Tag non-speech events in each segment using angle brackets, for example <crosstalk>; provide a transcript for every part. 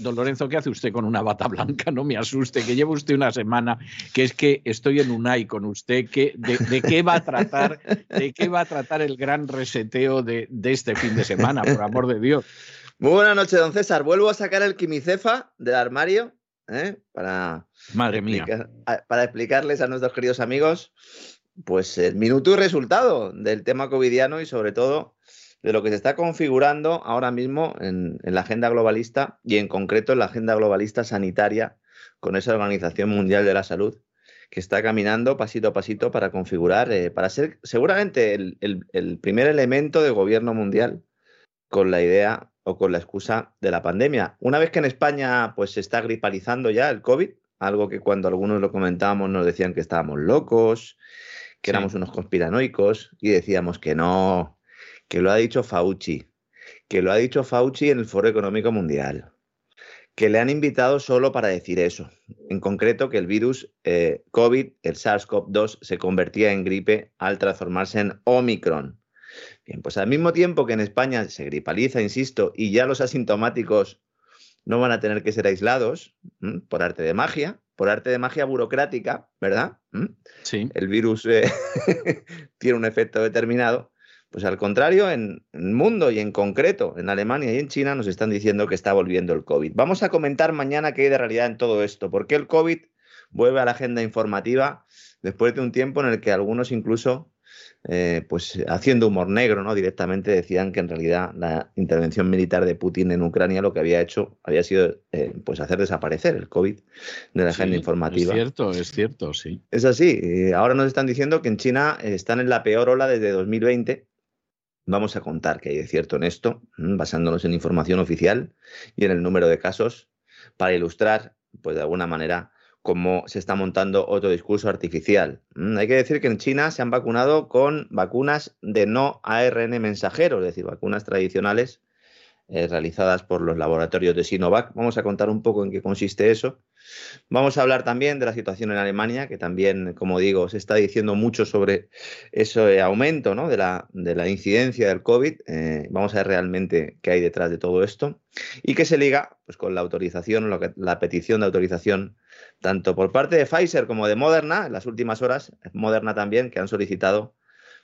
Don Lorenzo, ¿qué hace usted con una bata blanca? No me asuste, que lleva usted una semana, que es que estoy en UNAI con usted, que de, qué va a tratar, de qué va a tratar el gran reseteo de, este fin de semana, por amor de Dios. Muy buenas noches, don César. Vuelvo a sacar el quimicefa del armario ¿eh? para, Madre mía. para explicarles a nuestros queridos amigos pues el minuto y resultado del tema covidiano y sobre todo de lo que se está configurando ahora mismo en, la agenda globalista y en concreto en la agenda globalista sanitaria con esa Organización Mundial de la Salud que está caminando pasito a pasito para configurar, eh, para ser seguramente el, primer elemento de gobierno mundial con la idea o con la excusa de la pandemia. Una vez que en España pues se está gripalizando ya el COVID, algo que cuando algunos lo comentábamos nos decían que estábamos locos, que éramos unos conspiranoicos y decíamos que no, que lo ha dicho Fauci, que lo ha dicho Fauci en el Foro Económico Mundial, que le han invitado solo para decir eso. En concreto, que el virus eh, COVID, el SARS-CoV-2, se convertía en gripe al transformarse en Omicron. Bien, pues al mismo tiempo que en España se gripaliza, insisto, y ya los asintomáticos no van a tener que ser aislados por arte de magia, por arte de magia burocrática, ¿verdad? Sí. El virus eh, <laughs> tiene un efecto determinado. Pues al contrario, en el mundo y en concreto en Alemania y en China nos están diciendo que está volviendo el COVID. Vamos a comentar mañana qué hay de realidad en todo esto, por qué el COVID vuelve a la agenda informativa después de un tiempo en el que algunos incluso, eh, pues haciendo humor negro, ¿no? Directamente decían que en realidad la intervención militar de Putin en Ucrania lo que había hecho había sido eh, pues hacer desaparecer el COVID de la agenda informativa. Es cierto, es cierto, sí. Es así. Ahora nos están diciendo que en China están en la peor ola desde 2020 Vamos a contar qué hay de cierto en esto, basándonos en información oficial y en el número de casos, para ilustrar, pues de alguna manera, cómo se está montando otro discurso artificial. Hay que decir que en China se han vacunado con vacunas de no ARN mensajero, es decir, vacunas tradicionales eh, realizadas por los laboratorios de Sinovac. Vamos a contar un poco en qué consiste eso. Vamos a hablar también de la situación en Alemania, que también, como digo, se está diciendo mucho sobre ese aumento ¿no? de, la, de, la, incidencia del COVID. Eh, vamos a ver realmente qué hay detrás de todo esto y qué se liga pues, con la autorización, la petición de autorización tanto por parte de Pfizer como de Moderna, en las últimas horas, Moderna también, que han solicitado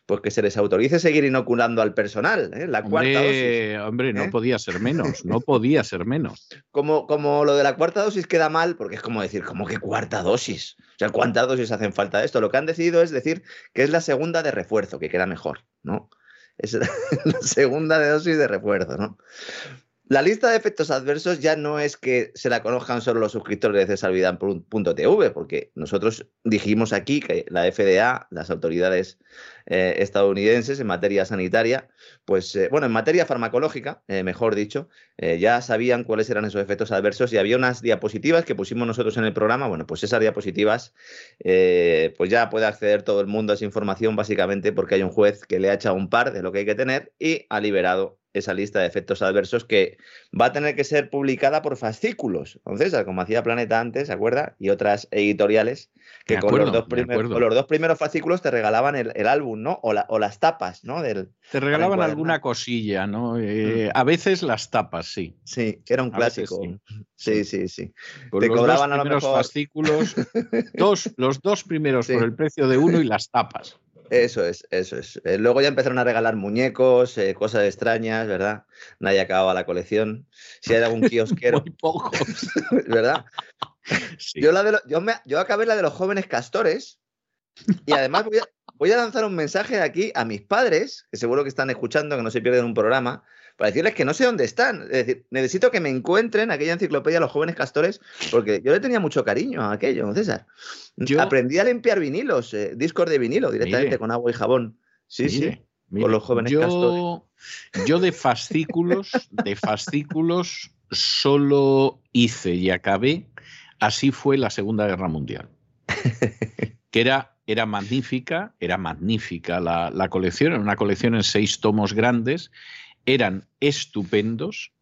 pues que se les autorice seguir inoculando al personal, ¿eh? la cuarta dosis. Hombre, no ¿eh? podía ser menos, no <laughs> podía ser menos. Como, como lo de la cuarta dosis queda mal, porque es como decir, ¿cómo que cuarta dosis? O sea, ¿cuántas dosis hacen falta de esto? Lo que han decidido es decir que es la segunda de refuerzo, que queda mejor, ¿no? Es <laughs> la segunda de dosis de refuerzo, ¿no? La lista de efectos adversos ya no es que se la conozcan solo los suscriptores de cesarvidal.tv, porque nosotros dijimos aquí que la FDA, las autoridades eh, estadounidenses en materia sanitaria, pues eh, bueno, en materia farmacológica, eh, mejor dicho, ya sabían cuáles eran esos efectos adversos y había unas diapositivas que pusimos nosotros en el programa. Bueno, pues esas diapositivas, pues ya puede acceder todo el mundo a esa información básicamente porque hay un juez que le ha echado un par de lo que hay que tener y ha liberado esa lista de efectos adversos que va a tener que ser publicada por fascículos. Entonces, como hacía Planeta antes, ¿se acuerda? Y otras editoriales que con, los dos los dos primeros fascículos te regalaban el, álbum, ¿no? O, o, las tapas, ¿no? Del, te regalaban alguna cosilla, ¿no? Eh, mm. A veces las tapas, sí. Sí, era un clásico. Sí, sí, sí. te los cobraban dos primeros fascículos, dos, los dos primeros <laughs> por el precio de uno y las tapas. Eso es, eso es. Eh, luego ya empezaron a regalar muñecos, eh, cosas extrañas, ¿verdad? Nadie acababa la colección. Si hay algún <laughs> kiosquero. Muy pocos. <laughs> ¿Verdad? Yo, la de yo, me, yo acabé la de los jóvenes castores. Y además voy a, voy a lanzar un mensaje aquí a mis padres, que seguro que están escuchando, que no se pierden un programa, para decirles que no sé dónde están. Es decir, necesito que me encuentren aquella enciclopedia Los jóvenes castores, porque yo le tenía mucho cariño a aquello, César. Yo aprendí a limpiar vinilos, eh, discos de vinilo, directamente con agua y jabón. Sí, sí. con los jóvenes castores. Yo de fascículos, de fascículos, solo hice y acabé. Así fue la Segunda Guerra Mundial. <laughs> que era, era magnífica, era magnífica la, la colección, era una colección en seis tomos grandes eran estupendos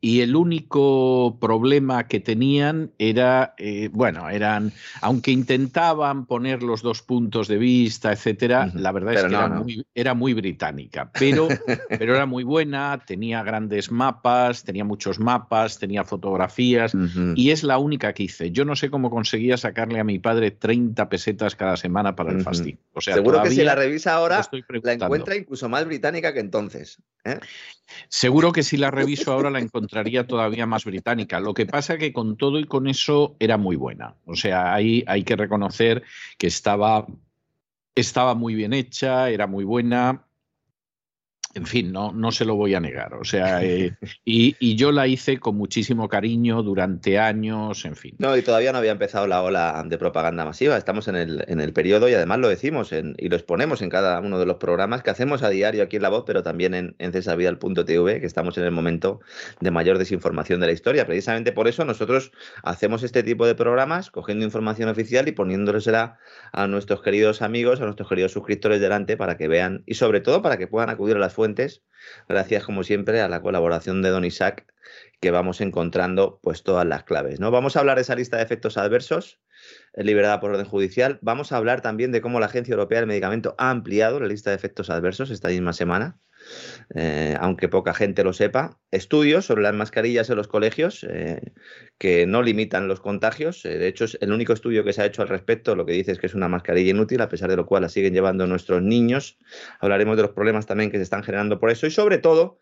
y el único problema que tenían era, eh, bueno, eran, aunque intentaban poner los dos puntos de vista, etcétera, la verdad es que era, Muy, británica, pero, <laughs> pero era muy buena, tenía grandes mapas, tenía muchos mapas, tenía fotografías, y es la única que hice. Yo no sé cómo conseguía sacarle a mi padre 30 pesetas cada semana para el fasting. O sea, Seguro que si la revisa ahora, la encuentra incluso más británica que entonces. ¿Eh? Seguro que si la reviso ahora la encontraría todavía más británica. Lo que pasa que con todo y con eso era muy buena. O sea, ahí hay que reconocer que estaba, estaba muy bien hecha, era muy buena en fin, no, no se lo voy a negar. O sea, <laughs> eh, y, yo la hice con muchísimo cariño durante años, en fin. No, y todavía no había empezado la ola de propaganda masiva. Estamos en el, en el periodo y además lo decimos y lo exponemos en cada uno de los programas que hacemos a diario aquí en La Voz, pero también en, en Cesarvidal.tv, que estamos en el momento de mayor desinformación de la historia. Precisamente por eso nosotros hacemos este tipo de programas, cogiendo información oficial y poniéndosela a nuestros queridos amigos, a nuestros queridos suscriptores delante para que vean y sobre todo para que puedan acudir a las fuentes, gracias como siempre a la colaboración de Don Isaac, que vamos encontrando pues todas las claves. ¿no? Vamos a hablar de esa lista de efectos adversos eh, liberada por orden judicial. Vamos a hablar también de cómo la Agencia Europea del Medicamento ha ampliado la lista de efectos adversos esta misma semana. Eh, aunque poca gente lo sepa, estudios sobre las mascarillas en los colegios eh, que no limitan los contagios. Eh, de hecho, es el único estudio que se ha hecho al respecto lo que dice es que es una mascarilla inútil, a pesar de lo cual la siguen llevando nuestros niños. Hablaremos de los problemas también que se están generando por eso y sobre todo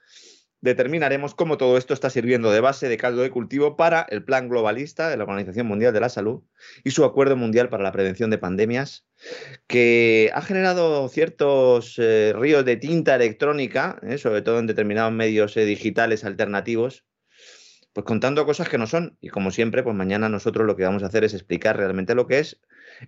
determinaremos cómo todo esto está sirviendo de base de caldo de cultivo para el plan globalista de la Organización Mundial de la Salud y su acuerdo mundial para la prevención de pandemias, que ha generado ciertos eh, ríos de tinta electrónica, eh, sobre todo en determinados medios eh, digitales alternativos, pues contando cosas que no son. Y como siempre, pues mañana nosotros lo que vamos a hacer es explicar realmente lo que es.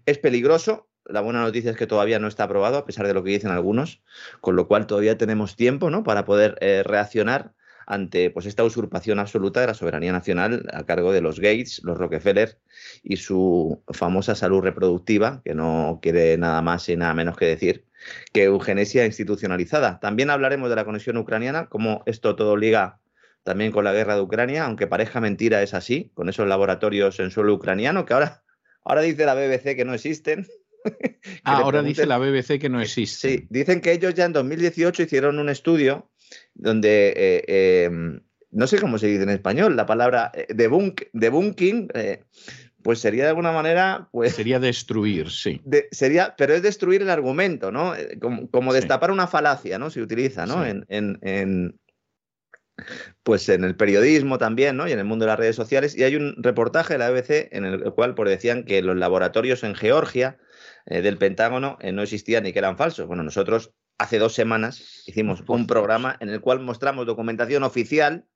Es peligroso, la buena noticia es que todavía no está aprobado, a pesar de lo que dicen algunos, con lo cual todavía tenemos tiempo ¿no? para poder eh, reaccionar ante pues, esta usurpación absoluta de la soberanía nacional a cargo de los Gates, los Rockefeller y su famosa salud reproductiva, que no quiere nada más y nada menos que decir que eugenesia institucionalizada. También hablaremos de la conexión ucraniana, cómo esto todo liga también con la guerra de Ucrania, aunque parezca mentira, es así, con esos laboratorios en suelo ucraniano que ahora, ahora dice la BBC que no existen, <laughs> Ah, ahora dice la BBC que no existe. Sí, dicen que ellos ya en 2018 hicieron un estudio donde, eh, em, no sé cómo se dice en español, la palabra eh, debunk, debunking, eh, pues sería de alguna manera, pues... Sería destruir, sí. sería, pero es destruir el argumento, ¿no? Como, destapar una falacia, ¿no? Se utiliza, ¿no? En, pues en el periodismo también, ¿no? Y en el mundo de las redes sociales. Y hay un reportaje de la BBC en el cual pues, decían que los laboratorios en Georgia eh, del Pentágono eh, no existían ni que eran falsos. Bueno, nosotros hace dos semanas hicimos un programa en el cual mostramos documentación oficial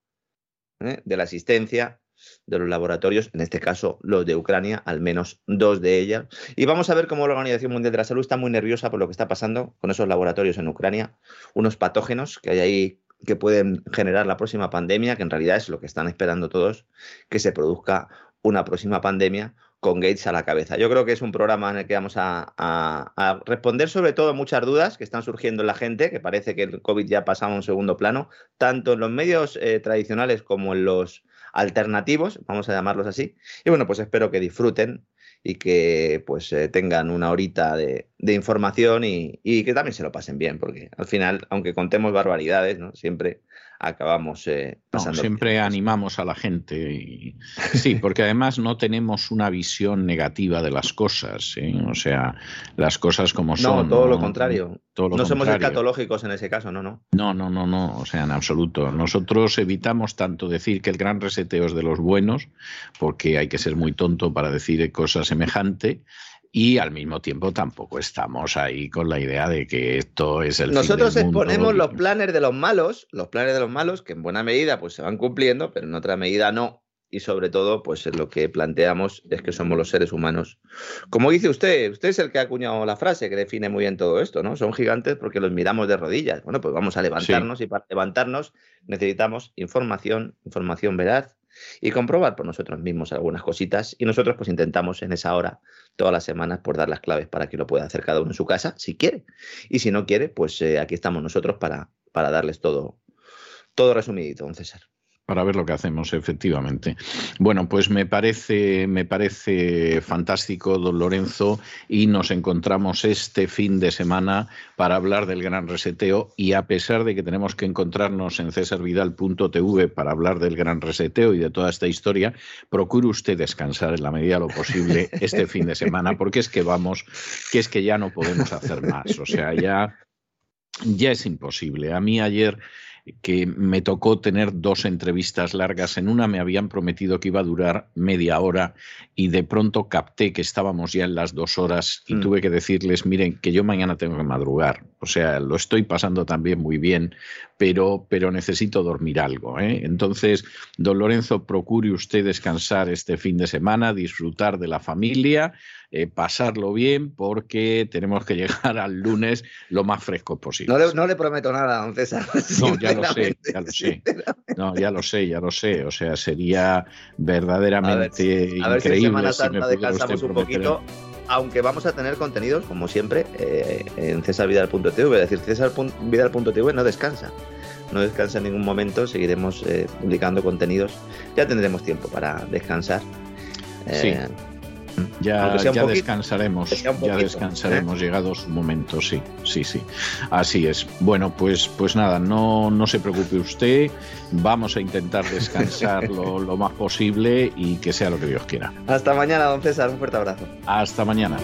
eh, de la existencia de los laboratorios, en este caso los de Ucrania, al menos dos de ellas. Y vamos a ver cómo la Organización Mundial de la Salud está muy nerviosa por lo que está pasando con esos laboratorios en Ucrania, unos patógenos que hay ahí que pueden generar la próxima pandemia, que en realidad es lo que están esperando todos, que se produzca una próxima pandemia con Gates a la cabeza. Yo creo que es un programa en el que vamos a, responder sobre todo muchas dudas que están surgiendo en la gente, que parece que el COVID ya ha pasado a un segundo plano, tanto en los medios eh, tradicionales como en los alternativos, vamos a llamarlos así. Y bueno, pues espero que disfruten y que pues eh, tengan una horita de, información y, y, que también se lo pasen bien, porque al final, aunque contemos barbaridades, ¿no? siempre acabamos eh, pasando. siempre animamos a la gente. Y... Sí, porque además no tenemos una visión negativa de las cosas. ¿eh? O sea, las cosas como son. No, todo lo contrario. no somos escatológicos en ese caso, no, no. No, no, no, no. O sea, en absoluto. Nosotros evitamos tanto decir que el gran reseteo es de los buenos, porque hay que ser muy tonto para decir cosas semejante y al mismo tiempo tampoco estamos ahí con la idea de que esto es el Nosotros fin del mundo. exponemos los planes de los malos, los planes de los malos que en buena medida pues se van cumpliendo, pero en otra medida no. Y sobre todo, pues lo que planteamos es que somos los seres humanos. Como dice usted, usted es el que ha acuñado la frase que define muy bien todo esto, ¿no? Son gigantes porque los miramos de rodillas. Bueno, pues vamos a levantarnos y para levantarnos necesitamos información, información veraz, y comprobar por nosotros mismos algunas cositas. Y nosotros pues intentamos en esa hora, todas las semanas, por dar las claves para que lo pueda hacer cada uno en su casa, si quiere. Y si no quiere, pues eh, aquí estamos nosotros para, para darles todo, todo resumidito, don César para ver lo que hacemos, efectivamente. Bueno, pues me parece, me parece fantástico, don Lorenzo, y nos encontramos este fin de semana para hablar del gran reseteo. Y a pesar de que tenemos que encontrarnos en cesarvidal.tv para hablar del gran reseteo y de toda esta historia, procure usted descansar en la medida de lo posible este fin de semana, porque es que vamos, que es que ya no podemos hacer más. O sea, ya, ya es imposible. A mí ayer que me tocó tener dos entrevistas largas. En una me habían prometido que iba a durar media hora y de pronto capté que estábamos ya en las dos horas y mm. tuve que decirles, miren, que yo mañana tengo que madrugar. O sea, lo estoy pasando también muy bien, pero, pero necesito dormir algo. ¿eh? Entonces, don Lorenzo, procure usted descansar este fin de semana, disfrutar de la familia eh, pasarlo bien porque tenemos que llegar al lunes lo más fresco posible. No le, prometo nada, don César. No, ya lo sé, ya lo sé. No, ya lo sé, ya lo sé. O sea, sería verdaderamente a ver, si Semana Santa descansamos un poquito aunque vamos a tener contenidos, como siempre, eh, en cesarvidal.tv. Es decir, cesarvidal.tv no descansa. No descansa en ningún momento. Seguiremos eh, publicando contenidos. Ya tendremos tiempo para descansar. sí. Ya, descansaremos, ya descansaremos, ¿eh? llegado su momento, sí, sí, sí. Así es. Bueno, pues, pues nada, no, no se preocupe usted, vamos a intentar descansar lo, <laughs> lo más posible y que sea lo que Dios quiera. Hasta mañana, don César, un fuerte abrazo. Hasta mañana.